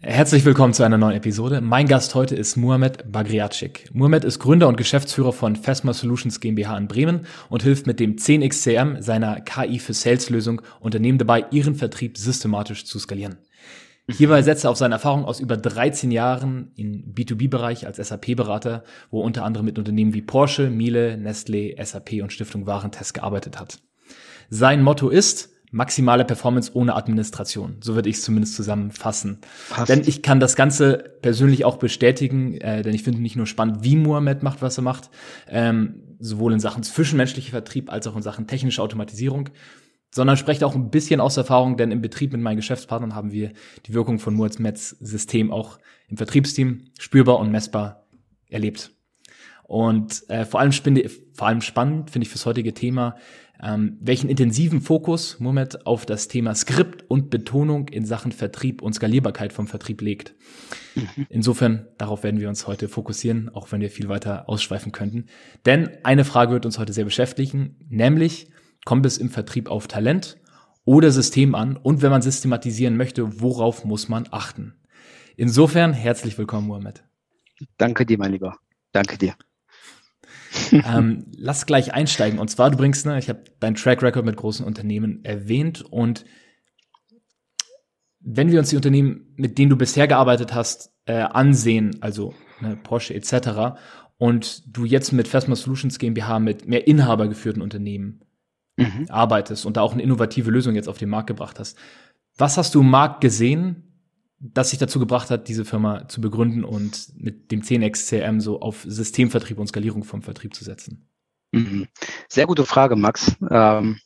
Herzlich willkommen zu einer neuen Episode. Mein Gast heute ist Muhammad Bagriatschik. Muhammad ist Gründer und Geschäftsführer von Fesma Solutions GmbH in Bremen und hilft mit dem 10xCM seiner KI für Sales Lösung Unternehmen dabei, ihren Vertrieb systematisch zu skalieren. Hierbei setzt er auf seine Erfahrung aus über 13 Jahren im B2B-Bereich als SAP-Berater, wo er unter anderem mit Unternehmen wie Porsche, Miele, Nestlé, SAP und Stiftung Warentest gearbeitet hat. Sein Motto ist, maximale Performance ohne Administration. So würde ich es zumindest zusammenfassen. Passt. Denn ich kann das Ganze persönlich auch bestätigen, äh, denn ich finde nicht nur spannend, wie Mohamed macht, was er macht, ähm, sowohl in Sachen zwischenmenschlicher Vertrieb als auch in Sachen technische Automatisierung, sondern spreche auch ein bisschen aus Erfahrung, denn im Betrieb mit meinen Geschäftspartnern haben wir die Wirkung von Mohammeds System auch im Vertriebsteam spürbar und messbar erlebt. Und äh, vor allem, spinde, vor allem spannend finde ich fürs heutige Thema, ähm, welchen intensiven Fokus Mohamed auf das Thema Skript und Betonung in Sachen Vertrieb und Skalierbarkeit vom Vertrieb legt. Mhm. Insofern, darauf werden wir uns heute fokussieren, auch wenn wir viel weiter ausschweifen könnten. Denn eine Frage wird uns heute sehr beschäftigen, nämlich kommt es im Vertrieb auf Talent oder System an und wenn man systematisieren möchte, worauf muss man achten? Insofern herzlich willkommen, Mohamed. Danke dir, mein Lieber. Danke dir ähm, lass gleich einsteigen. Und zwar, du bringst, ne, ich habe deinen Track Record mit großen Unternehmen erwähnt und wenn wir uns die Unternehmen, mit denen du bisher gearbeitet hast, äh, ansehen, also ne, Porsche etc., und du jetzt mit Fesma Solutions GmbH mit mehr inhabergeführten Unternehmen mhm. arbeitest und da auch eine innovative Lösung jetzt auf den Markt gebracht hast, was hast du im Markt gesehen, das sich dazu gebracht hat, diese Firma zu begründen und mit dem 10x CRM so auf Systemvertrieb und Skalierung vom Vertrieb zu setzen? Mhm. Sehr gute Frage, Max. Ähm,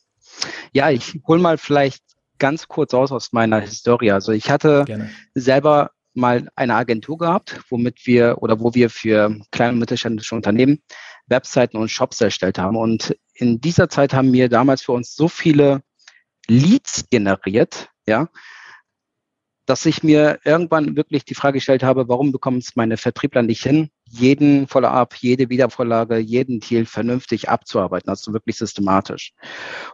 ja, ich hole mal vielleicht ganz kurz aus aus meiner Historie. Also ich hatte Gerne. selber mal eine Agentur gehabt, womit wir oder wo wir für kleine und mittelständische Unternehmen Webseiten und Shops erstellt haben. Und in dieser Zeit haben wir damals für uns so viele Leads generiert, ja, dass ich mir irgendwann wirklich die Frage gestellt habe, warum bekommen es meine Vertriebler nicht hin, jeden Follow-up, jede Wiedervorlage, jeden Deal vernünftig abzuarbeiten, also wirklich systematisch.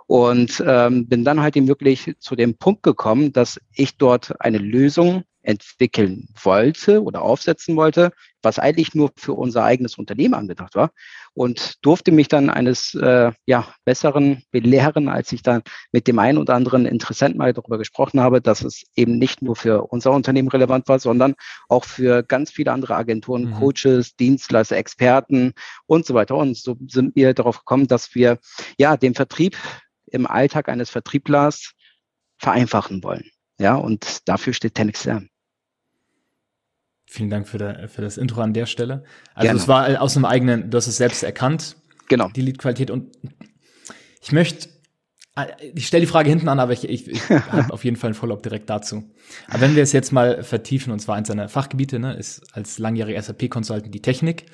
Und ähm, bin dann halt eben wirklich zu dem Punkt gekommen, dass ich dort eine Lösung entwickeln wollte oder aufsetzen wollte, was eigentlich nur für unser eigenes Unternehmen angedacht war und durfte mich dann eines äh, ja, Besseren belehren, als ich dann mit dem einen oder anderen Interessenten mal darüber gesprochen habe, dass es eben nicht nur für unser Unternehmen relevant war, sondern auch für ganz viele andere Agenturen, mhm. Coaches, Dienstleister, Experten und so weiter. Und so sind wir darauf gekommen, dass wir ja den Vertrieb im Alltag eines Vertrieblers vereinfachen wollen. Ja, und dafür steht TenXM. Vielen Dank für, der, für, das Intro an der Stelle. Also Gerne. es war aus einem eigenen, du hast es selbst erkannt. Genau. Die Liedqualität. Und ich möchte, ich stelle die Frage hinten an, aber ich, ich, ich habe auf jeden Fall ein Follow-up direkt dazu. Aber wenn wir es jetzt mal vertiefen, und zwar eins seiner Fachgebiete, ne, ist als langjähriger SAP-Consultant die Technik.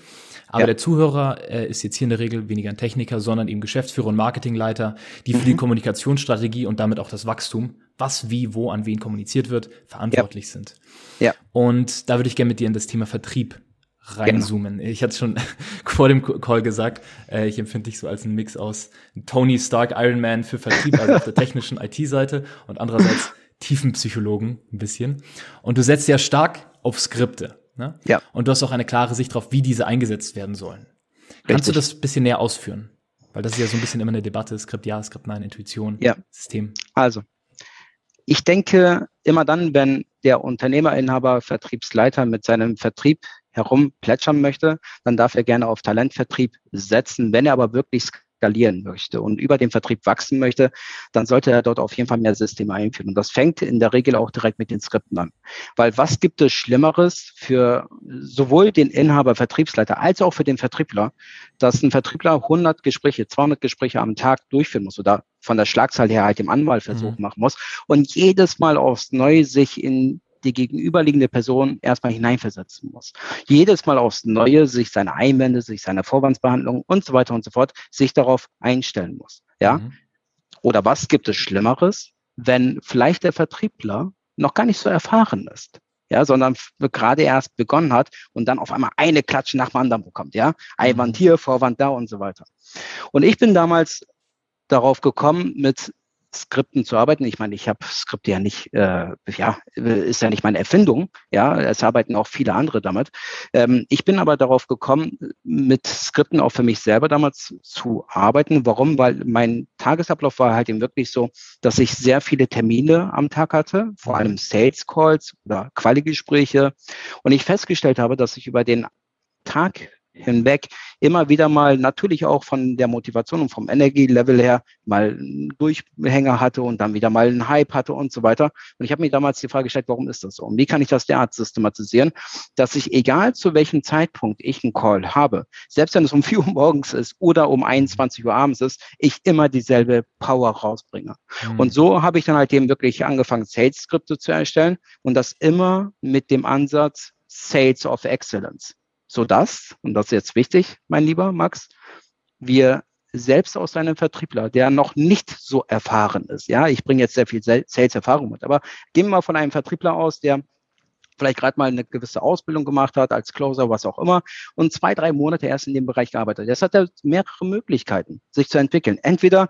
Aber ja. der Zuhörer äh, ist jetzt hier in der Regel weniger ein Techniker, sondern eben Geschäftsführer und Marketingleiter, die für mhm. die Kommunikationsstrategie und damit auch das Wachstum, was wie wo an wen kommuniziert wird, verantwortlich ja. sind. Ja. Und da würde ich gerne mit dir in das Thema Vertrieb reinzoomen. Genau. Ich hatte schon vor dem Call gesagt, äh, ich empfinde dich so als einen Mix aus Tony Stark Iron Man für Vertrieb, also auf der technischen IT-Seite und andererseits Tiefenpsychologen ein bisschen. Und du setzt ja stark auf Skripte. Ne? Ja. Und du hast auch eine klare Sicht darauf, wie diese eingesetzt werden sollen. Richtig. Kannst du das ein bisschen näher ausführen? Weil das ist ja so ein bisschen immer eine Debatte, Skript ja, Skript nein, Intuition, ja. System. Also, ich denke immer dann, wenn der Unternehmerinhaber, Vertriebsleiter mit seinem Vertrieb herumplätschern möchte, dann darf er gerne auf Talentvertrieb setzen. Wenn er aber wirklich skalieren möchte und über den Vertrieb wachsen möchte, dann sollte er dort auf jeden Fall mehr Systeme einführen. Und das fängt in der Regel auch direkt mit den Skripten an. Weil was gibt es Schlimmeres für sowohl den Inhaber, Vertriebsleiter als auch für den Vertriebler, dass ein Vertriebler 100 Gespräche, 200 Gespräche am Tag durchführen muss oder von der Schlagzahl her halt dem Anwahlversuch mhm. machen muss und jedes Mal aufs Neue sich in die gegenüberliegende Person erstmal hineinversetzen muss. Jedes Mal aufs Neue sich seine Einwände, sich seine Vorwandsbehandlung und so weiter und so fort, sich darauf einstellen muss. Ja? Mhm. Oder was gibt es Schlimmeres, wenn vielleicht der Vertriebler noch gar nicht so erfahren ist? ja, sondern gerade erst begonnen hat und dann auf einmal eine Klatsche nach dem anderen bekommt, ja. Einwand mhm. hier, Vorwand da und so weiter. Und ich bin damals darauf gekommen, mit Skripten zu arbeiten. Ich meine, ich habe Skripte ja nicht, äh, ja, ist ja nicht meine Erfindung. Ja, es arbeiten auch viele andere damit. Ähm, ich bin aber darauf gekommen, mit Skripten auch für mich selber damals zu arbeiten. Warum? Weil mein Tagesablauf war halt eben wirklich so, dass ich sehr viele Termine am Tag hatte, vor allem Sales Calls oder Quali-Gespräche. Und ich festgestellt habe, dass ich über den Tag hinweg immer wieder mal natürlich auch von der Motivation und vom Energielevel her mal einen Durchhänger hatte und dann wieder mal einen Hype hatte und so weiter. Und ich habe mir damals die Frage gestellt, warum ist das so? Und wie kann ich das derart systematisieren, dass ich, egal zu welchem Zeitpunkt ich einen Call habe, selbst wenn es um 4 Uhr morgens ist oder um 21 Uhr abends ist, ich immer dieselbe Power rausbringe. Mhm. Und so habe ich dann halt eben wirklich angefangen, Sales-Skripte zu erstellen und das immer mit dem Ansatz Sales of Excellence sodass, und das ist jetzt wichtig, mein lieber Max, wir selbst aus einem Vertriebler, der noch nicht so erfahren ist, ja, ich bringe jetzt sehr viel Sales-Erfahrung mit, aber gehen wir mal von einem Vertriebler aus, der vielleicht gerade mal eine gewisse Ausbildung gemacht hat, als Closer, was auch immer, und zwei, drei Monate erst in dem Bereich gearbeitet. Jetzt hat er mehrere Möglichkeiten, sich zu entwickeln. Entweder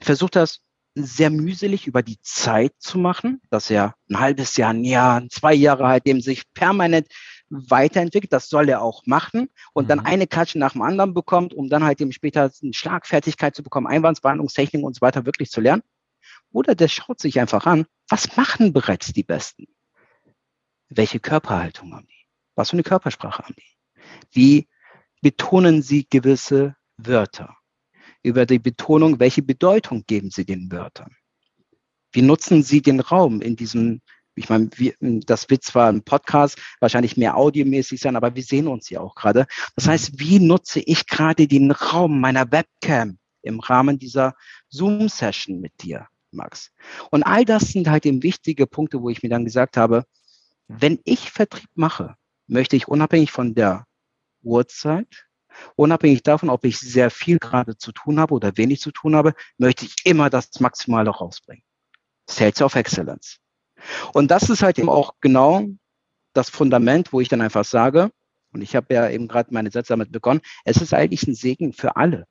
versucht er es sehr mühselig über die Zeit zu machen, dass er ein halbes Jahr, ein Jahr, zwei Jahre halt dem sich permanent weiterentwickelt. Das soll er auch machen und mhm. dann eine Klatsche nach dem anderen bekommt, um dann halt eben später eine Schlagfertigkeit zu bekommen, Einwandsbehandlungstechnik und so weiter wirklich zu lernen. Oder der schaut sich einfach an, was machen bereits die Besten? Welche Körperhaltung haben die? Was für eine Körpersprache haben die? Wie betonen sie gewisse Wörter? Über die Betonung, welche Bedeutung geben sie den Wörtern? Wie nutzen sie den Raum in diesem ich meine, wir, das wird zwar ein Podcast wahrscheinlich mehr audiomäßig sein, aber wir sehen uns ja auch gerade. Das heißt, wie nutze ich gerade den Raum meiner Webcam im Rahmen dieser Zoom-Session mit dir, Max? Und all das sind halt eben wichtige Punkte, wo ich mir dann gesagt habe, wenn ich Vertrieb mache, möchte ich unabhängig von der Uhrzeit, unabhängig davon, ob ich sehr viel gerade zu tun habe oder wenig zu tun habe, möchte ich immer das Maximale rausbringen. Sales of Excellence. Und das ist halt eben auch genau das Fundament, wo ich dann einfach sage, und ich habe ja eben gerade meine Sätze damit begonnen, es ist eigentlich ein Segen für alle.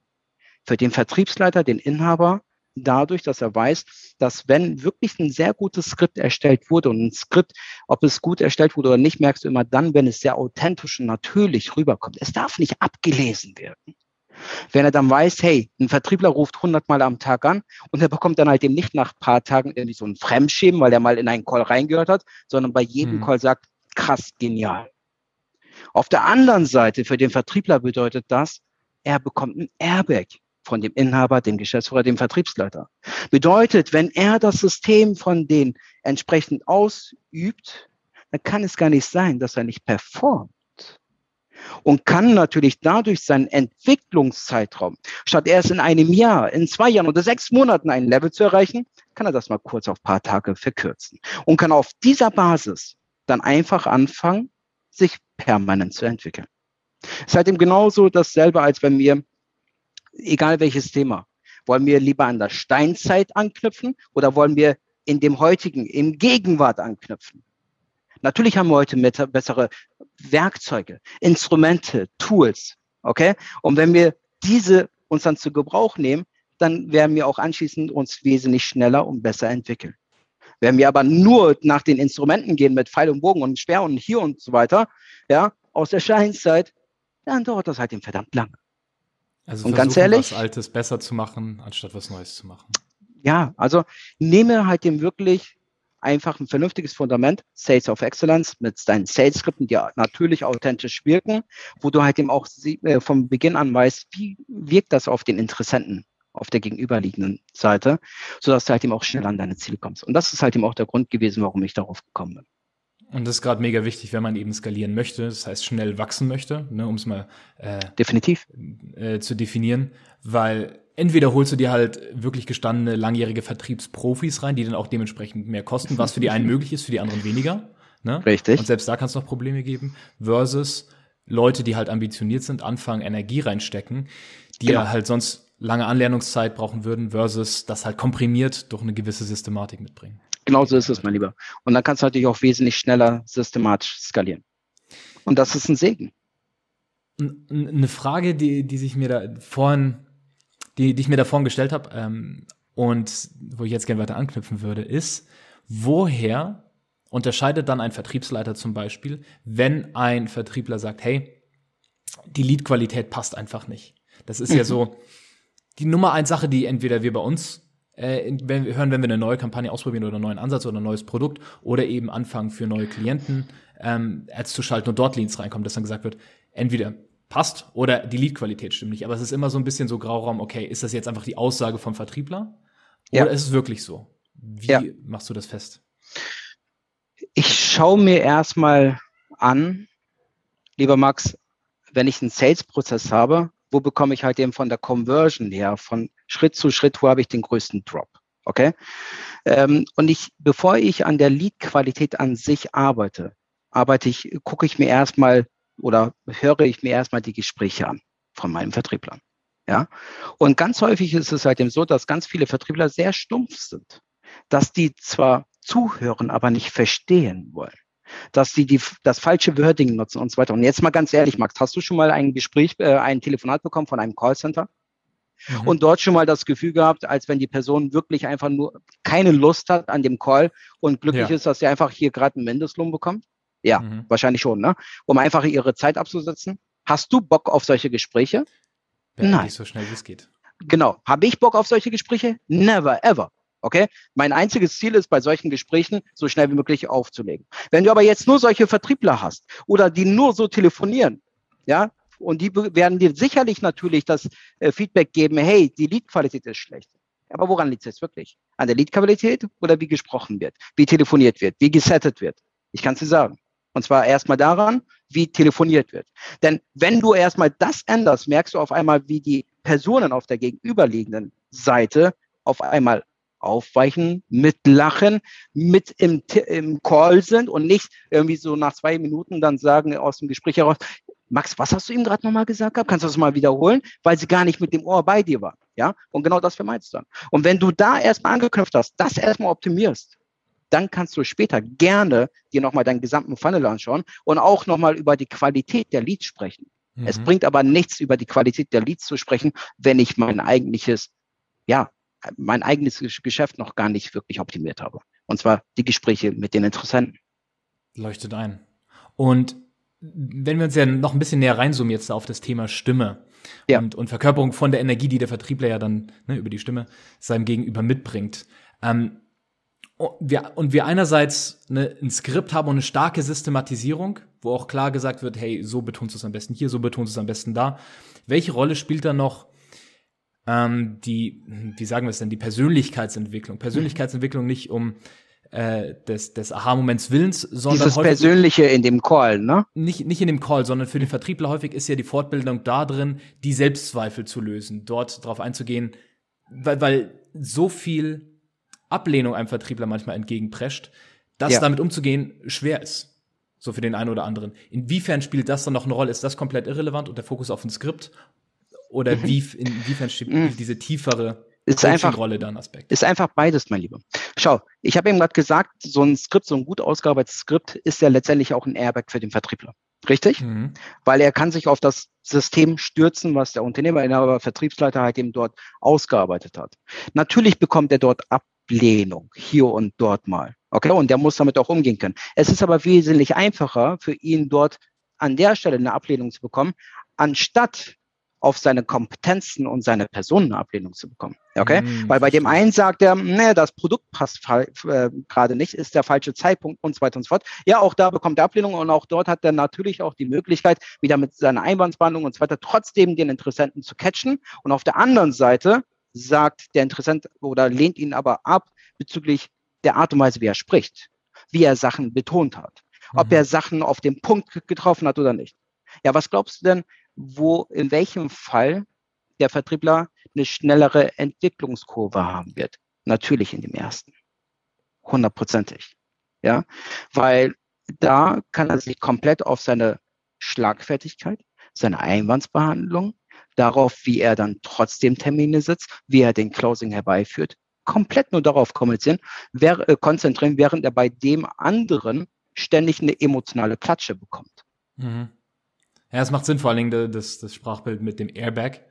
Für den Vertriebsleiter, den Inhaber, dadurch, dass er weiß, dass wenn wirklich ein sehr gutes Skript erstellt wurde und ein Skript, ob es gut erstellt wurde oder nicht, merkst du immer dann, wenn es sehr authentisch und natürlich rüberkommt. Es darf nicht abgelesen werden. Wenn er dann weiß, hey, ein Vertriebler ruft 100 Mal am Tag an und er bekommt dann halt eben nicht nach paar Tagen irgendwie so ein Fremdschämen, weil er mal in einen Call reingehört hat, sondern bei jedem mhm. Call sagt, krass, genial. Auf der anderen Seite, für den Vertriebler bedeutet das, er bekommt ein Airbag von dem Inhaber, dem Geschäftsführer, dem Vertriebsleiter. Bedeutet, wenn er das System von denen entsprechend ausübt, dann kann es gar nicht sein, dass er nicht performt und kann natürlich dadurch seinen Entwicklungszeitraum, statt erst in einem Jahr, in zwei Jahren oder sechs Monaten ein Level zu erreichen, kann er das mal kurz auf paar Tage verkürzen und kann auf dieser Basis dann einfach anfangen, sich permanent zu entwickeln. Ist halt genauso dasselbe, als wenn wir, egal welches Thema, wollen wir lieber an der Steinzeit anknüpfen oder wollen wir in dem heutigen, im Gegenwart anknüpfen? Natürlich haben wir heute bessere Werkzeuge, Instrumente, Tools. Okay? Und wenn wir diese uns dann zu Gebrauch nehmen, dann werden wir auch anschließend uns wesentlich schneller und besser entwickeln. Wenn wir aber nur nach den Instrumenten gehen mit Pfeil und Bogen und Speer und hier und so weiter, ja, aus der Scheinzeit, dann dauert das halt eben verdammt lange. Also und ganz ehrlich, was Altes besser zu machen, anstatt was Neues zu machen. Ja, also nehme halt dem wirklich einfach ein vernünftiges Fundament, Sales of Excellence mit deinen Sales-Skripten, die natürlich authentisch wirken, wo du halt eben auch äh, vom Beginn an weißt, wie wirkt das auf den Interessenten auf der gegenüberliegenden Seite, sodass du halt eben auch schnell an deine Ziele kommst. Und das ist halt eben auch der Grund gewesen, warum ich darauf gekommen bin. Und das ist gerade mega wichtig, wenn man eben skalieren möchte, das heißt schnell wachsen möchte, ne, um es mal äh, definitiv äh, zu definieren, weil entweder holst du dir halt wirklich gestandene langjährige Vertriebsprofis rein, die dann auch dementsprechend mehr kosten, was für die einen möglich ist, für die anderen weniger. Ne? Richtig. Und selbst da kann es noch Probleme geben, versus Leute, die halt ambitioniert sind, anfangen, Energie reinstecken, die genau. ja halt sonst lange Anlernungszeit brauchen würden, versus das halt komprimiert durch eine gewisse Systematik mitbringen. Genau so ist es, mein Lieber. Und dann kannst du natürlich auch wesentlich schneller systematisch skalieren. Und das ist ein Segen. Eine Frage, die, die sich mir da vorhin, die, die ich mir da vorhin gestellt habe, ähm, und wo ich jetzt gerne weiter anknüpfen würde, ist, woher unterscheidet dann ein Vertriebsleiter zum Beispiel, wenn ein Vertriebler sagt, hey, die Leadqualität passt einfach nicht. Das ist ja so die Nummer eins Sache, die entweder wir bei uns äh, wenn wir hören, wenn wir eine neue Kampagne ausprobieren oder einen neuen Ansatz oder ein neues Produkt oder eben anfangen für neue Klienten ähm, Ads zu schalten und dort Leads reinkommen, dass dann gesagt wird, entweder passt oder die Leadqualität stimmt nicht. Aber es ist immer so ein bisschen so Grauraum, okay, ist das jetzt einfach die Aussage vom Vertriebler oder ja. ist es wirklich so? Wie ja. machst du das fest? Ich schaue mir erstmal an, lieber Max, wenn ich einen Sales-Prozess habe, wo bekomme ich halt eben von der Conversion her, von Schritt zu Schritt, wo habe ich den größten Drop. Okay? Ähm, und ich, bevor ich an der Lead-Qualität an sich arbeite, arbeite ich, gucke ich mir erstmal oder höre ich mir erstmal die Gespräche an von meinem Vertriebler. Ja. Und ganz häufig ist es halt eben so, dass ganz viele Vertriebler sehr stumpf sind, dass die zwar zuhören, aber nicht verstehen wollen dass sie die, das falsche Wording nutzen und so weiter. Und jetzt mal ganz ehrlich, Max, hast du schon mal ein Gespräch, äh, ein Telefonat bekommen von einem Callcenter? Mhm. Und dort schon mal das Gefühl gehabt, als wenn die Person wirklich einfach nur keine Lust hat an dem Call und glücklich ja. ist, dass sie einfach hier gerade einen Mindestlohn bekommt? Ja, mhm. wahrscheinlich schon, ne? Um einfach ihre Zeit abzusetzen. Hast du Bock auf solche Gespräche? Ja, Nein. Nicht so schnell wie es geht. Genau. Habe ich Bock auf solche Gespräche? Never, ever. Okay? Mein einziges Ziel ist, bei solchen Gesprächen so schnell wie möglich aufzulegen. Wenn du aber jetzt nur solche Vertriebler hast oder die nur so telefonieren, ja, und die werden dir sicherlich natürlich das äh, Feedback geben, hey, die Leadqualität ist schlecht. Aber woran liegt es jetzt wirklich? An der Leadqualität oder wie gesprochen wird, wie telefoniert wird, wie gesettet wird? Ich kann es dir sagen. Und zwar erstmal daran, wie telefoniert wird. Denn wenn du erstmal das änderst, merkst du auf einmal, wie die Personen auf der gegenüberliegenden Seite auf einmal aufweichen, mitlachen, mit im, im Call sind und nicht irgendwie so nach zwei Minuten dann sagen aus dem Gespräch heraus, Max, was hast du ihm gerade nochmal gesagt gehabt? Kannst du das mal wiederholen? Weil sie gar nicht mit dem Ohr bei dir war. Ja? Und genau das vermeidest du dann. Und wenn du da erstmal angeknüpft hast, das erstmal optimierst, dann kannst du später gerne dir nochmal deinen gesamten Funnel anschauen und auch nochmal über die Qualität der Leads sprechen. Mhm. Es bringt aber nichts, über die Qualität der Leads zu sprechen, wenn ich mein eigentliches, ja, mein eigenes Geschäft noch gar nicht wirklich optimiert habe. Und zwar die Gespräche mit den Interessenten. Leuchtet ein. Und wenn wir uns ja noch ein bisschen näher reinzoomen jetzt auf das Thema Stimme ja. und, und Verkörperung von der Energie, die der Vertriebler ja dann ne, über die Stimme seinem Gegenüber mitbringt. Ähm, wir, und wir einerseits ne, ein Skript haben und eine starke Systematisierung, wo auch klar gesagt wird, hey, so betonst du es am besten hier, so betonst du es am besten da. Welche Rolle spielt da noch ähm, die, wie sagen wir es denn, die Persönlichkeitsentwicklung. Persönlichkeitsentwicklung nicht um äh, des, des Aha-Moments Willens, sondern Dieses Persönliche in dem Call, ne? Nicht, nicht in dem Call, sondern für den Vertriebler häufig ist ja die Fortbildung da drin, die Selbstzweifel zu lösen, dort drauf einzugehen, weil, weil so viel Ablehnung einem Vertriebler manchmal entgegenprescht, dass ja. damit umzugehen schwer ist. So für den einen oder anderen. Inwiefern spielt das dann noch eine Rolle? Ist das komplett irrelevant und der Fokus auf ein Skript? Oder mhm. wie, inwiefern steht mhm. diese tiefere ist einfach, Rolle dann Aspekt? Ist einfach beides, mein Lieber. Schau, ich habe eben gerade gesagt, so ein Skript, so ein gut ausgearbeitetes Skript ist ja letztendlich auch ein Airbag für den Vertriebler. Richtig? Mhm. Weil er kann sich auf das System stürzen, was der Unternehmer, der Vertriebsleiter halt eben dort ausgearbeitet hat. Natürlich bekommt er dort Ablehnung, hier und dort mal. Okay? Und der muss damit auch umgehen können. Es ist aber wesentlich einfacher für ihn dort an der Stelle eine Ablehnung zu bekommen, anstatt auf seine Kompetenzen und seine Personenablehnung zu bekommen. Okay? Mm, Weil bei dem einen sagt er, nee, das Produkt passt äh, gerade nicht, ist der falsche Zeitpunkt und so weiter und so fort. Ja, auch da bekommt er Ablehnung und auch dort hat er natürlich auch die Möglichkeit, wieder mit seiner Einwandsbehandlung und so weiter trotzdem den Interessenten zu catchen. Und auf der anderen Seite sagt der Interessent oder lehnt ihn aber ab bezüglich der Art und Weise, wie er spricht, wie er Sachen betont hat, mhm. ob er Sachen auf den Punkt getroffen hat oder nicht. Ja, was glaubst du denn, wo, in welchem Fall der Vertriebler eine schnellere Entwicklungskurve haben wird? Natürlich in dem ersten. Hundertprozentig. Ja, weil da kann er sich komplett auf seine Schlagfertigkeit, seine Einwandsbehandlung, darauf, wie er dann trotzdem Termine setzt, wie er den Closing herbeiführt, komplett nur darauf kommunizieren, wer, äh, konzentrieren, während er bei dem anderen ständig eine emotionale Klatsche bekommt. Mhm. Ja, es macht Sinn, vor allen Dingen das, das Sprachbild mit dem Airbag,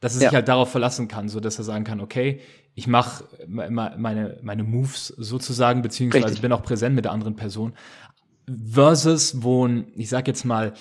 dass er sich halt darauf verlassen kann, so dass er sagen kann, okay, ich mache meine, meine Moves sozusagen, beziehungsweise Richtig. bin auch präsent mit der anderen Person. Versus, wo ein, ich sag jetzt mal,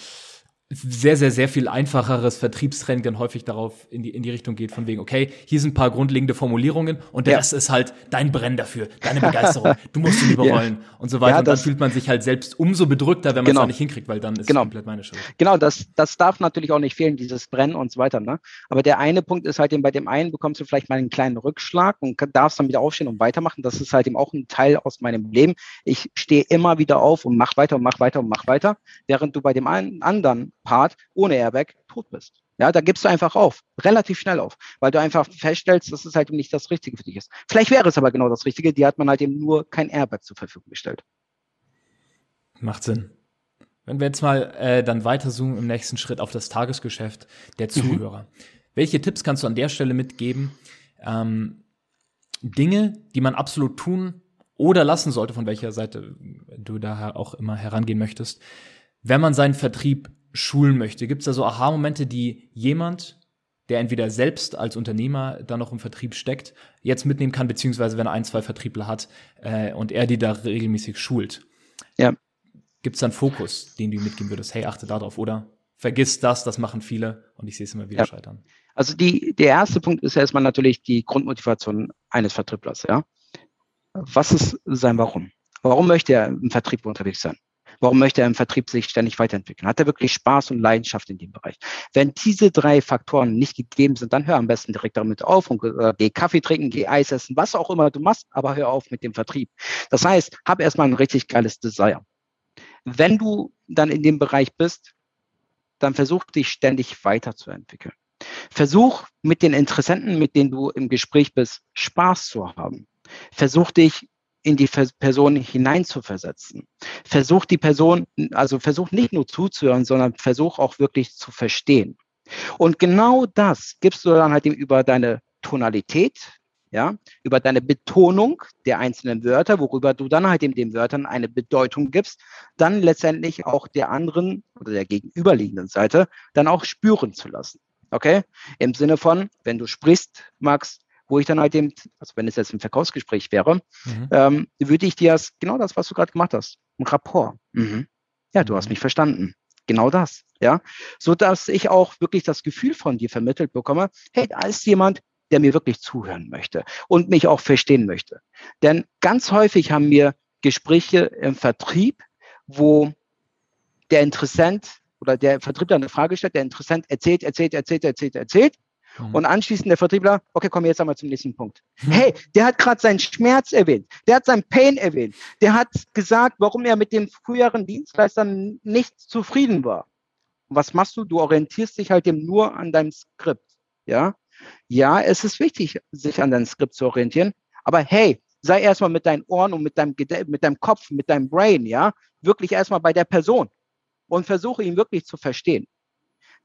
sehr, sehr, sehr viel einfacheres Vertriebstraining dann häufig darauf in die, in die Richtung geht, von wegen, okay, hier sind ein paar grundlegende Formulierungen und der ja. Rest ist halt dein Brennen dafür, deine Begeisterung, du musst ihn überrollen ja. und so weiter. Ja, und dann fühlt man sich halt selbst umso bedrückter, wenn man es genau. nicht hinkriegt, weil dann ist genau. es komplett meine Schuld. Genau, das, das darf natürlich auch nicht fehlen, dieses Brennen und so weiter. Ne? Aber der eine Punkt ist halt eben, bei dem einen bekommst du vielleicht mal einen kleinen Rückschlag und darfst dann wieder aufstehen und weitermachen. Das ist halt eben auch ein Teil aus meinem Leben. Ich stehe immer wieder auf und mach weiter und mach weiter und mach weiter, während du bei dem einen anderen Part ohne Airbag tot bist. Ja, da gibst du einfach auf, relativ schnell auf, weil du einfach feststellst, dass es halt nicht das Richtige für dich ist. Vielleicht wäre es aber genau das Richtige, die hat man halt eben nur kein Airbag zur Verfügung gestellt. Macht Sinn. Wenn wir jetzt mal äh, dann weiter zoomen im nächsten Schritt auf das Tagesgeschäft der mhm. Zuhörer. Mhm. Welche Tipps kannst du an der Stelle mitgeben? Ähm, Dinge, die man absolut tun oder lassen sollte, von welcher Seite du da auch immer herangehen möchtest, wenn man seinen Vertrieb schulen möchte? Gibt es da so Aha-Momente, die jemand, der entweder selbst als Unternehmer da noch im Vertrieb steckt, jetzt mitnehmen kann, beziehungsweise wenn er ein, zwei Vertriebler hat äh, und er die da regelmäßig schult? Ja. Gibt es da einen Fokus, den du mitgeben würdest? Hey, achte darauf oder vergiss das, das machen viele und ich sehe es immer wieder ja. scheitern. Also die, der erste Punkt ist erstmal natürlich die Grundmotivation eines Vertrieblers, ja. Was ist sein Warum? Warum möchte er im Vertrieb unterwegs sein? Warum möchte er im Vertrieb sich ständig weiterentwickeln? Hat er wirklich Spaß und Leidenschaft in dem Bereich? Wenn diese drei Faktoren nicht gegeben sind, dann hör am besten direkt damit auf und äh, geh Kaffee trinken, geh Eis essen, was auch immer du machst, aber hör auf mit dem Vertrieb. Das heißt, hab erstmal ein richtig geiles Desire. Wenn du dann in dem Bereich bist, dann versuch dich ständig weiterzuentwickeln. Versuch mit den Interessenten, mit denen du im Gespräch bist, Spaß zu haben. Versuch dich in die Person hineinzuversetzen. Versuch die Person, also versuch nicht nur zuzuhören, sondern versuch auch wirklich zu verstehen. Und genau das gibst du dann halt eben über deine Tonalität, ja, über deine Betonung der einzelnen Wörter, worüber du dann halt eben den Wörtern eine Bedeutung gibst, dann letztendlich auch der anderen oder der gegenüberliegenden Seite dann auch spüren zu lassen. Okay? Im Sinne von, wenn du sprichst, Max, wo ich dann halt eben, also wenn es jetzt ein Verkaufsgespräch wäre, mhm. ähm, würde ich dir das, genau das, was du gerade gemacht hast, ein Rapport. Mhm. Ja, du hast mhm. mich verstanden. Genau das, ja. So dass ich auch wirklich das Gefühl von dir vermittelt bekomme, hey, da ist jemand, der mir wirklich zuhören möchte und mich auch verstehen möchte. Denn ganz häufig haben wir Gespräche im Vertrieb, wo der Interessent oder der Vertriebler eine Frage stellt, der Interessent erzählt, erzählt, erzählt, erzählt, erzählt Mhm. Und anschließend der Vertriebler, okay, komm jetzt einmal zum nächsten Punkt. Mhm. Hey, der hat gerade seinen Schmerz erwähnt, der hat seinen Pain erwähnt, der hat gesagt, warum er mit den früheren Dienstleistern nicht zufrieden war. Und was machst du? Du orientierst dich halt eben nur an deinem Skript. Ja, ja, es ist wichtig, sich an deinem Skript zu orientieren. Aber hey, sei erstmal mit deinen Ohren und mit deinem, mit deinem Kopf, mit deinem Brain, ja, wirklich erstmal bei der Person und versuche ihn wirklich zu verstehen.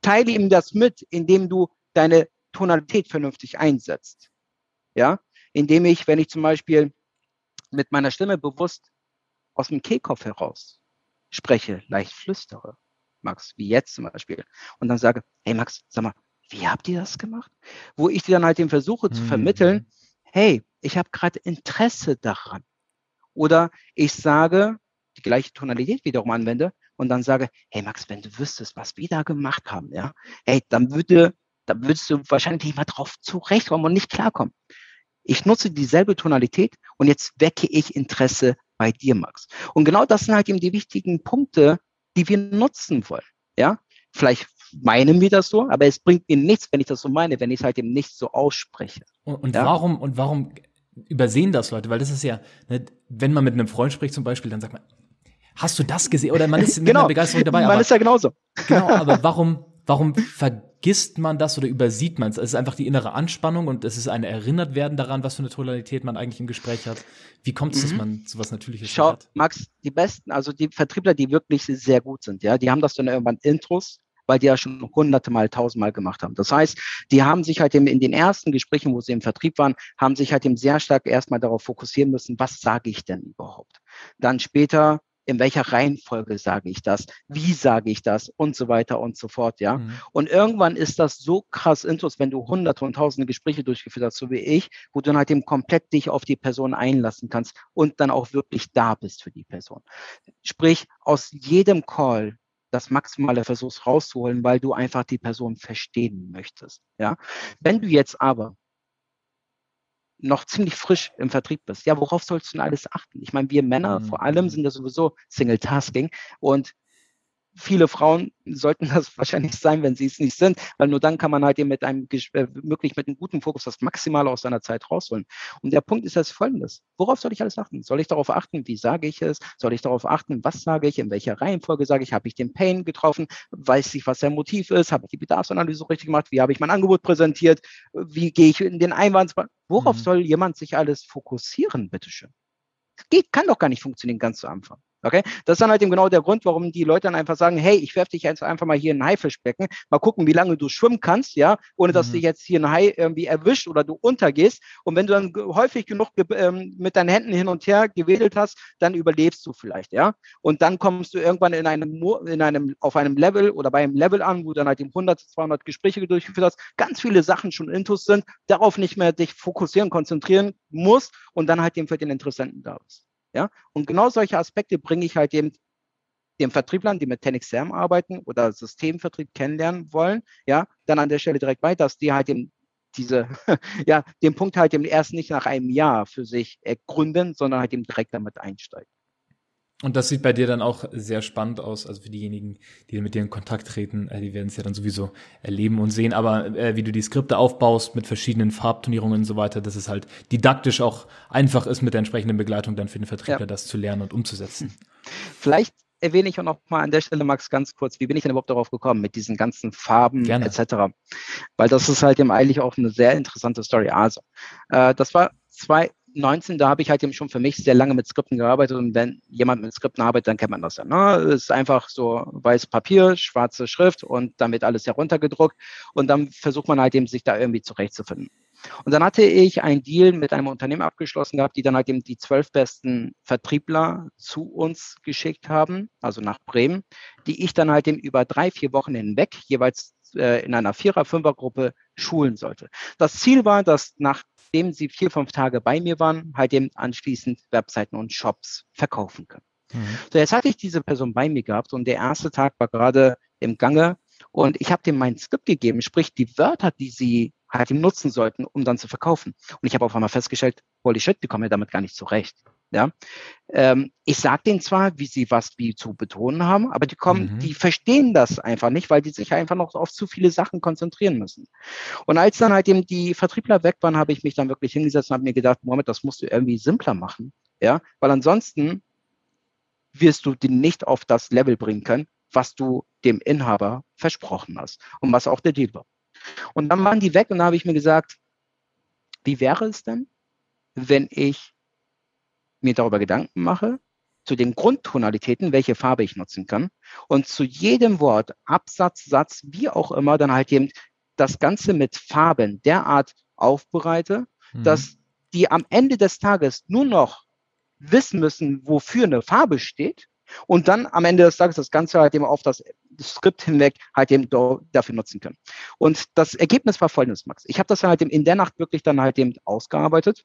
Teile ihm das mit, indem du deine Tonalität vernünftig einsetzt. Ja, indem ich, wenn ich zum Beispiel mit meiner Stimme bewusst aus dem Kehlkopf heraus spreche, leicht flüstere, Max, wie jetzt zum Beispiel, und dann sage, hey Max, sag mal, wie habt ihr das gemacht? Wo ich dir dann halt den versuche zu mhm. vermitteln, hey, ich habe gerade Interesse daran. Oder ich sage, die gleiche Tonalität wiederum anwende und dann sage, hey Max, wenn du wüsstest, was wir da gemacht haben, ja, hey, dann würde Da würdest du wahrscheinlich nicht mal drauf zurechtkommen und nicht klarkommen. Ich nutze dieselbe Tonalität und jetzt wecke ich Interesse bei dir, Max. Und genau das sind halt eben die wichtigen Punkte, die wir nutzen wollen. Ja, vielleicht meinen wir das so, aber es bringt mir nichts, wenn ich das so meine, wenn ich es halt eben nicht so ausspreche. Und, und ja? warum, und warum übersehen das Leute? Weil das ist ja, ne, wenn man mit einem Freund spricht zum Beispiel, dann sagt man, hast du das gesehen? Oder man ist mit genau. einer Begeisterung dabei. Man aber, ist ja genauso. Genau, aber warum, warum vergisst man das oder übersieht man es? Es ist einfach die innere Anspannung und es ist ein erinnert werden daran, was für eine Tonalität man eigentlich im Gespräch hat. Wie kommt es, mhm. dass man sowas Natürliches Schau, hat? Max, die besten, also die Vertriebler, die wirklich sehr gut sind, ja, die haben das dann irgendwann Intros, weil die ja schon hunderte Mal, tausendmal gemacht haben. Das heißt, die haben sich halt eben in den ersten Gesprächen, wo sie im Vertrieb waren, haben sich halt eben sehr stark erstmal darauf fokussieren müssen, was sage ich denn überhaupt? Dann später in welcher Reihenfolge sage ich das, wie sage ich das und so weiter und so fort, ja. Mhm. Und irgendwann ist das so krass intus, wenn du hunderte und tausende Gespräche durchgeführt hast, so wie ich, wo du dann halt eben komplett dich auf die Person einlassen kannst und dann auch wirklich da bist für die Person. Sprich, aus jedem Call das Maximale versuchst rauszuholen, weil du einfach die Person verstehen möchtest, ja. Wenn du jetzt aber noch ziemlich frisch im Vertrieb bist, ja, worauf sollst du denn alles achten? Ich meine, wir Männer mhm. vor allem sind ja sowieso Single-Tasking und viele Frauen sollten das wahrscheinlich sein, wenn sie es nicht sind, weil nur dann kann man halt eben mit einem, äh, wirklich mit einem guten Fokus das Maximale aus seiner Zeit rausholen. Und der Punkt ist jetzt folgendes. Worauf soll ich alles achten? Soll ich darauf achten, wie sage ich es? Soll ich darauf achten, was sage ich? In welcher Reihenfolge sage ich? Habe ich den Pain getroffen? Weiß ich, was der Motiv ist? Habe ich die Bedarfsanalyse richtig gemacht? Wie habe ich mein Angebot präsentiert? Wie gehe ich in den Einwand? Worauf mhm. soll jemand sich alles fokussieren, bitteschön? Geht, kann doch gar nicht funktionieren ganz zu Anfang. Okay? Das ist dann halt eben genau der Grund, warum die Leute dann einfach sagen, hey, ich werfe dich jetzt einfach mal hier in ein Haifischbecken, mal gucken, wie lange du schwimmen kannst, ja, ohne dass mhm. dich jetzt hier ein Hai irgendwie erwischt oder du untergehst. Und wenn du dann häufig genug ähm, mit deinen Händen hin und her gewedelt hast, dann überlebst du vielleicht, ja. Und dann kommst du irgendwann in einem, in einem, auf einem Level oder bei einem Level an, wo du dann halt eben 100, 200 Gespräche durchgeführt hast, ganz viele Sachen schon intus sind, darauf nicht mehr dich fokussieren, konzentrieren musst und dann halt eben für den Interessenten da bist. Ja? Und genau solche Aspekte bringe ich halt eben den Vertrieblern, die mit TenXM arbeiten oder Systemvertrieb kennenlernen wollen, ja, dann an der Stelle direkt bei, dass die halt eben diese, ja, den Punkt halt eben erst nicht nach einem Jahr für sich ergründen, sondern halt eben direkt damit einsteigen. Und das sieht bei dir dann auch sehr spannend aus. Also für diejenigen, die mit dir in Kontakt treten, äh, die werden es ja dann sowieso erleben und sehen. Aber äh, wie du die Skripte aufbaust mit verschiedenen Farbtonierungen und so weiter, dass es halt didaktisch auch einfach ist, mit der entsprechenden Begleitung dann für den Vertriebler ja. das zu lernen und umzusetzen. Vielleicht erwähne ich auch noch mal an der Stelle, Max, ganz kurz, wie bin ich denn überhaupt darauf gekommen mit diesen ganzen Farben Gerne. etc. Weil das ist halt eben eigentlich auch eine sehr interessante Story. Also, äh, das war zwei, 19, da habe ich halt eben schon für mich sehr lange mit Skripten gearbeitet und wenn jemand mit Skripten arbeitet, dann kennt man das ja. Ne? Es ist einfach so weiß Papier, schwarze Schrift und dann wird alles heruntergedruckt und dann versucht man halt eben sich da irgendwie zurechtzufinden. Und dann hatte ich einen Deal mit einem Unternehmen abgeschlossen gehabt, die dann halt eben die zwölf besten Vertriebler zu uns geschickt haben, also nach Bremen, die ich dann halt eben über drei, vier Wochen hinweg jeweils äh, in einer Vierer-, Fünfer-Gruppe schulen sollte. Das Ziel war, dass nach nachdem sie vier, fünf Tage bei mir waren, halt eben anschließend Webseiten und Shops verkaufen können. Mhm. So, jetzt hatte ich diese Person bei mir gehabt und der erste Tag war gerade im Gange und ich habe dem mein Skript gegeben, sprich die Wörter, die sie halt ihm nutzen sollten, um dann zu verkaufen. Und ich habe auf einmal festgestellt, holy shit, die kommen ja damit gar nicht zurecht. Ja, ähm, ich sage denen zwar, wie sie was wie zu betonen haben, aber die kommen, mhm. die verstehen das einfach nicht, weil die sich einfach noch auf zu viele Sachen konzentrieren müssen. Und als dann halt eben die Vertriebler weg waren, habe ich mich dann wirklich hingesetzt und habe mir gedacht, Mohammed, das musst du irgendwie simpler machen, ja, weil ansonsten wirst du den nicht auf das Level bringen können, was du dem Inhaber versprochen hast und was auch der Deal war. Und dann waren die weg und da habe ich mir gesagt, wie wäre es denn, wenn ich mir darüber Gedanken mache, zu den Grundtonalitäten, welche Farbe ich nutzen kann und zu jedem Wort, Absatz, Satz, wie auch immer, dann halt eben das Ganze mit Farben derart aufbereite, mhm. dass die am Ende des Tages nur noch wissen müssen, wofür eine Farbe steht und dann am Ende des Tages das Ganze halt eben auf das Skript hinweg halt eben dafür nutzen können. Und das Ergebnis war folgendes, Max. Ich habe das halt eben in der Nacht wirklich dann halt eben ausgearbeitet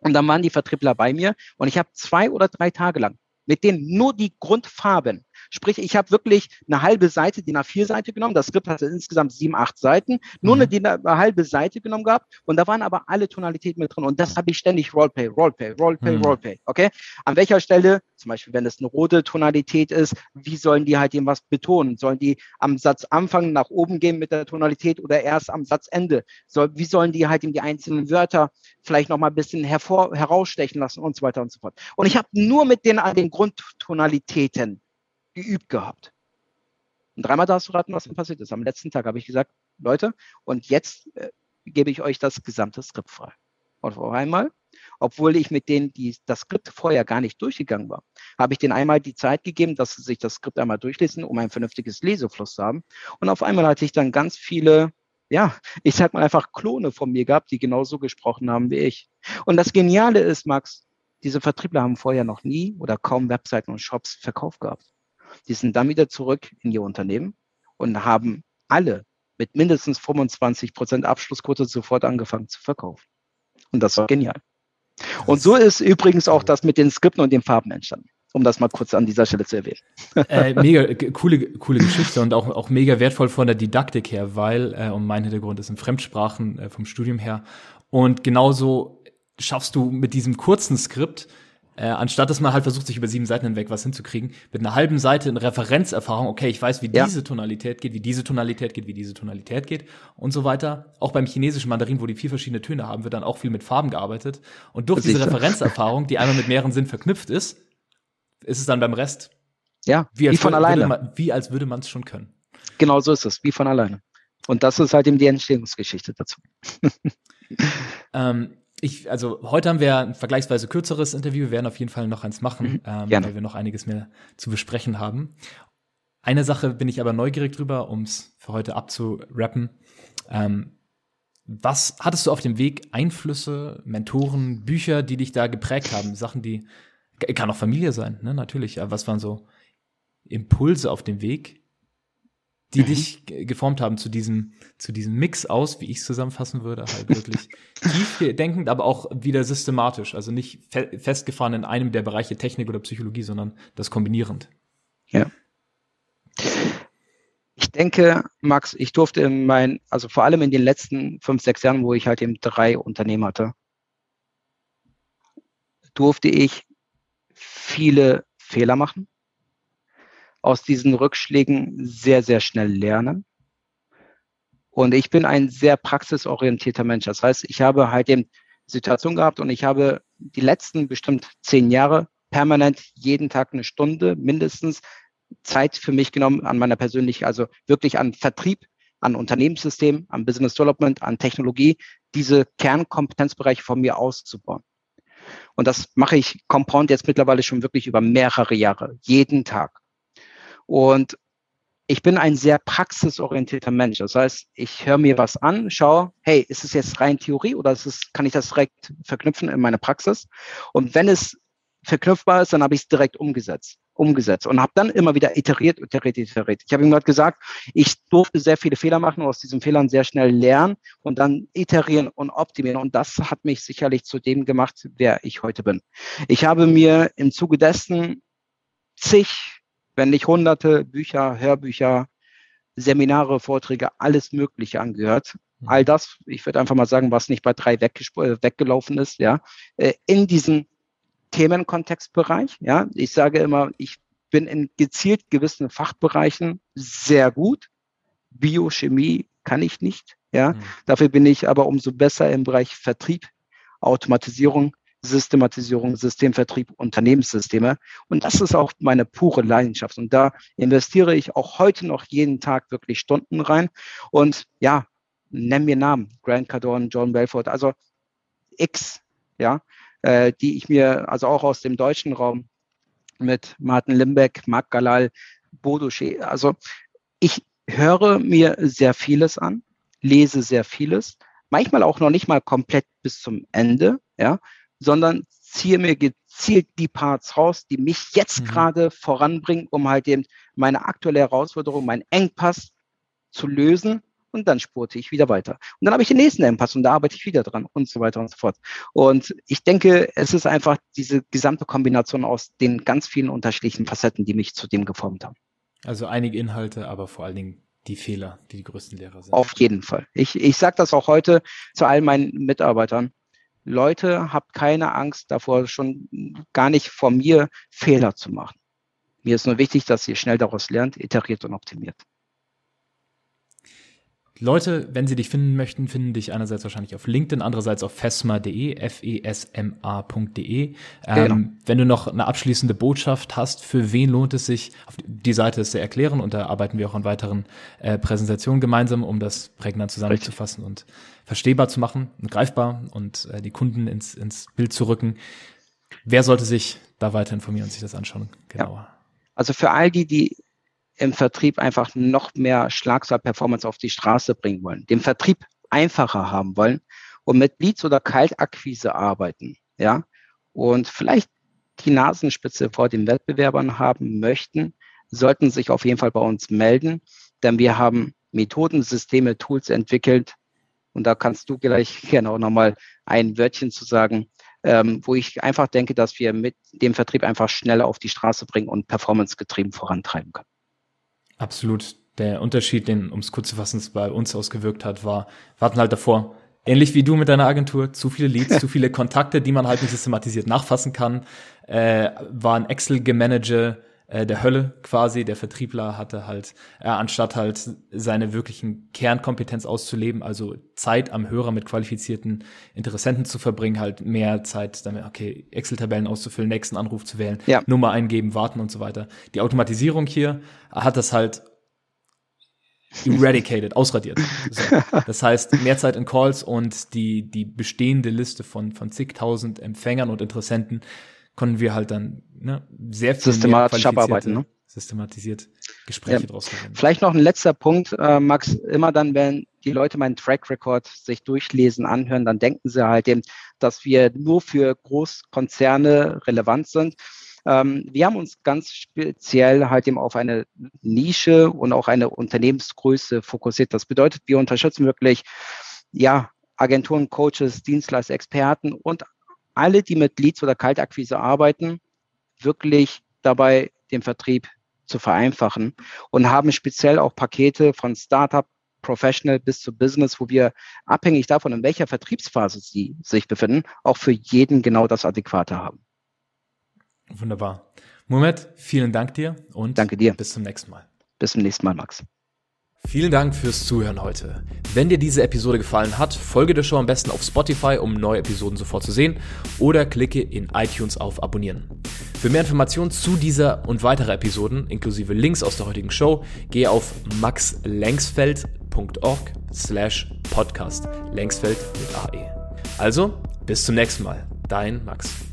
und dann waren die Vertriebler bei mir und ich habe zwei oder drei Tage lang mit denen nur die Grundfarben Sprich, ich habe wirklich eine halbe Seite, die nach vier Seite genommen. Das Skript hatte insgesamt sieben, acht Seiten. Nur mhm. eine, eine halbe Seite genommen gehabt. Und da waren aber alle Tonalitäten mit drin. Und das habe ich ständig Roleplay, Roleplay, Roleplay, mhm. Roleplay. Okay? An welcher Stelle, zum Beispiel, wenn es eine rote Tonalität ist, wie sollen die halt eben was betonen? Sollen die am Satzanfang nach oben gehen mit der Tonalität oder erst am Satzende? Soll, wie sollen die halt eben die einzelnen Wörter vielleicht noch mal ein bisschen hervor, herausstechen lassen und so weiter und so fort. Und ich habe nur mit den, den Grundtonalitäten geübt gehabt. Und dreimal darfst du raten, was dann passiert ist. Am letzten Tag habe ich gesagt, Leute, und jetzt äh, gebe ich euch das gesamte Skript frei. Und vor einmal, obwohl ich mit denen, die das Skript vorher gar nicht durchgegangen war, habe ich denen einmal die Zeit gegeben, dass sie sich das Skript einmal durchlesen, um ein vernünftiges Lesefluss zu haben. Und auf einmal hatte ich dann ganz viele ja, ich sag mal einfach Klone von mir gehabt, die genauso gesprochen haben wie ich. Und das Geniale ist, Max, diese Vertriebler haben vorher noch nie oder kaum Webseiten und Shops verkauft gehabt. Die sind dann wieder zurück in ihr Unternehmen und haben alle mit mindestens 25 Prozent Abschlussquote sofort angefangen zu verkaufen. Und das war genial. Und so ist übrigens auch das mit den Skripten und den Farben entstanden um das mal kurz an dieser Stelle zu erwähnen. Äh, mega coole, coole Geschichte und auch, auch mega wertvoll von der Didaktik her, weil, äh, und mein Hintergrund ist in Fremdsprachen äh, vom Studium her. Und genauso schaffst du mit diesem kurzen Skript, äh, anstatt dass man halt versucht, sich über sieben Seiten hinweg was hinzukriegen, mit einer halben Seite eine Referenzerfahrung, okay, ich weiß, wie ja. diese Tonalität geht, wie diese Tonalität geht, wie diese Tonalität geht und so weiter. Auch beim chinesischen Mandarin, wo die vier verschiedene Töne haben, wird dann auch viel mit Farben gearbeitet. Und durch diese Referenzerfahrung, die einmal mit mehreren Sinn verknüpft ist, ist es dann beim Rest. Ja, wie, wie von alleine. Man, wie als würde man es schon können. Genau so ist es, wie von alleine. Und das ist halt eben die Entstehungsgeschichte dazu. ähm, ich, also heute haben wir ein vergleichsweise kürzeres Interview, wir werden auf jeden Fall noch eins machen, mhm, ähm, weil wir noch einiges mehr zu besprechen haben. Eine Sache bin ich aber neugierig drüber, um es für heute abzurappen. Ähm, was hattest du auf dem Weg Einflüsse, Mentoren, Bücher, die dich da geprägt haben? Sachen, die kann auch Familie sein, ne? natürlich. Aber was waren so Impulse auf dem Weg, die mhm. dich geformt haben zu diesem, zu diesem Mix aus, wie ich es zusammenfassen würde, halt wirklich tief denkend, aber auch wieder systematisch. Also nicht fe festgefahren in einem der Bereiche Technik oder Psychologie, sondern das kombinierend. Ja. Ich denke, Max, ich durfte in meinen, also vor allem in den letzten fünf, sechs Jahren, wo ich halt eben drei Unternehmen hatte, durfte ich viele Fehler machen, aus diesen Rückschlägen sehr, sehr schnell lernen. Und ich bin ein sehr praxisorientierter Mensch. Das heißt, ich habe halt eben Situation gehabt und ich habe die letzten bestimmt zehn Jahre permanent jeden Tag eine Stunde mindestens Zeit für mich genommen an meiner persönlichen, also wirklich an Vertrieb, an Unternehmenssystem, an Business Development, an Technologie, diese Kernkompetenzbereiche von mir auszubauen. Und das mache ich Compound jetzt mittlerweile schon wirklich über mehrere Jahre, jeden Tag. Und ich bin ein sehr praxisorientierter Mensch. Das heißt, ich höre mir was an, schaue, hey, ist es jetzt rein Theorie oder ist es, kann ich das direkt verknüpfen in meine Praxis? Und wenn es verknüpfbar ist, dann habe ich es direkt umgesetzt umgesetzt und habe dann immer wieder iteriert, iteriert, iteriert. Ich habe ihm gerade gesagt, ich durfte sehr viele Fehler machen und aus diesen Fehlern sehr schnell lernen und dann iterieren und optimieren. Und das hat mich sicherlich zu dem gemacht, wer ich heute bin. Ich habe mir im Zuge dessen zig, wenn nicht hunderte Bücher, Hörbücher, Seminare, Vorträge, alles Mögliche angehört. Mhm. All das, ich würde einfach mal sagen, was nicht bei drei äh, weggelaufen ist, ja, äh, in diesem Themenkontextbereich. Ja, ich sage immer, ich bin in gezielt gewissen Fachbereichen sehr gut. Biochemie kann ich nicht. Ja, mhm. dafür bin ich aber umso besser im Bereich Vertrieb, Automatisierung, Systematisierung, Systemvertrieb, Unternehmenssysteme. Und das ist auch meine pure Leidenschaft. Und da investiere ich auch heute noch jeden Tag wirklich Stunden rein. Und ja, nenn mir Namen. Grant Cardone, John Belfort, also X, ja, äh, die ich mir also auch aus dem deutschen Raum mit Martin Limbeck, Marc Galal, Bodo Schee, also ich höre mir sehr vieles an, lese sehr vieles, manchmal auch noch nicht mal komplett bis zum Ende, ja, sondern ziehe mir gezielt die Parts raus, die mich jetzt mhm. gerade voranbringen, um halt eben meine aktuelle Herausforderung, meinen Engpass zu lösen und dann spurte ich wieder weiter. Und dann habe ich den nächsten Engpass und da arbeite ich wieder dran und so weiter und so fort. Und ich denke, es ist einfach diese gesamte Kombination aus den ganz vielen unterschiedlichen Facetten, die mich zu dem geformt haben. Also einige Inhalte, aber vor allen Dingen die Fehler, die die größten Lehrer sind. Auf jeden Fall. Ich, ich sage das auch heute zu all meinen Mitarbeitern. Leute, habt keine Angst davor, schon gar nicht vor mir Fehler zu machen. Mir ist nur wichtig, dass ihr schnell daraus lernt, iteriert und optimiert. Leute, wenn sie dich finden möchten, finden dich einerseits wahrscheinlich auf LinkedIn, andererseits auf fesma.de, f-e-s-m-a.de. Ähm, genau. Wenn du noch eine abschließende Botschaft hast, für wen lohnt es sich, auf die Seite ist sehr erklären und da arbeiten wir auch an weiteren äh, Präsentationen gemeinsam, um das prägnant zusammenzufassen Richtig. und verstehbar zu machen und greifbar und äh, die Kunden ins, ins Bild zu rücken. Wer sollte sich da weiter informieren und sich das anschauen? Genauer. Ja. Also für all die, die im Vertrieb einfach noch mehr Schlagzahl-Performance auf die Straße bringen wollen, den Vertrieb einfacher haben wollen und mit Leads oder Kaltakquise arbeiten, ja, und vielleicht die Nasenspitze vor den Wettbewerbern haben möchten, sollten sich auf jeden Fall bei uns melden, denn wir haben Methoden, Systeme, Tools entwickelt. Und da kannst du gleich gerne auch nochmal ein Wörtchen zu sagen, ähm, wo ich einfach denke, dass wir mit dem Vertrieb einfach schneller auf die Straße bringen und performancegetrieben vorantreiben können. Absolut. Der Unterschied, den, um es kurz zu fassen, es bei uns ausgewirkt hat, war, wir hatten halt davor, ähnlich wie du mit deiner Agentur, zu viele Leads, zu viele Kontakte, die man halt nicht systematisiert nachfassen kann, äh, war ein Excel-Gemanage äh, der Hölle quasi. Der Vertriebler hatte halt, äh, anstatt halt seine wirklichen Kernkompetenz auszuleben, also Zeit am Hörer mit qualifizierten Interessenten zu verbringen, halt mehr Zeit damit, okay, Excel-Tabellen auszufüllen, nächsten Anruf zu wählen, ja. Nummer eingeben, warten und so weiter. Die Automatisierung hier hat das halt eradicated, ausradiert. So. Das heißt, mehr Zeit in Calls und die, die bestehende Liste von, von zigtausend Empfängern und Interessenten konnten wir halt dann ne, sehr viel systematisch abarbeiten, ne? systematisiert Gespräche ja. draus machen. Vielleicht noch ein letzter Punkt, äh, Max. Immer dann, wenn die Leute meinen Track Record sich durchlesen, anhören, dann denken sie halt eben, dass wir nur für Großkonzerne relevant sind. Ähm, wir haben uns ganz speziell halt eben auf eine Nische und auch eine Unternehmensgröße fokussiert. Das bedeutet, wir unterstützen wirklich, ja, Agenturen, Coaches, Dienstleister, Experten und alle, die mit Leads oder Kaltakquise arbeiten, wirklich dabei den Vertrieb zu vereinfachen und haben speziell auch Pakete von Startup, Professional bis zu Business, wo wir abhängig davon, in welcher Vertriebsphase sie sich befinden, auch für jeden genau das Adäquate haben. Wunderbar. Moment, vielen Dank dir und Danke dir. bis zum nächsten Mal. Bis zum nächsten Mal, Max. Vielen Dank fürs Zuhören heute. Wenn dir diese Episode gefallen hat, folge der Show am besten auf Spotify, um neue Episoden sofort zu sehen oder klicke in iTunes auf Abonnieren. Für mehr Informationen zu dieser und weiterer Episoden, inklusive Links aus der heutigen Show, gehe auf maxlengsfeld.org slash podcast. Längsfeld mit AE. Also, bis zum nächsten Mal. Dein Max.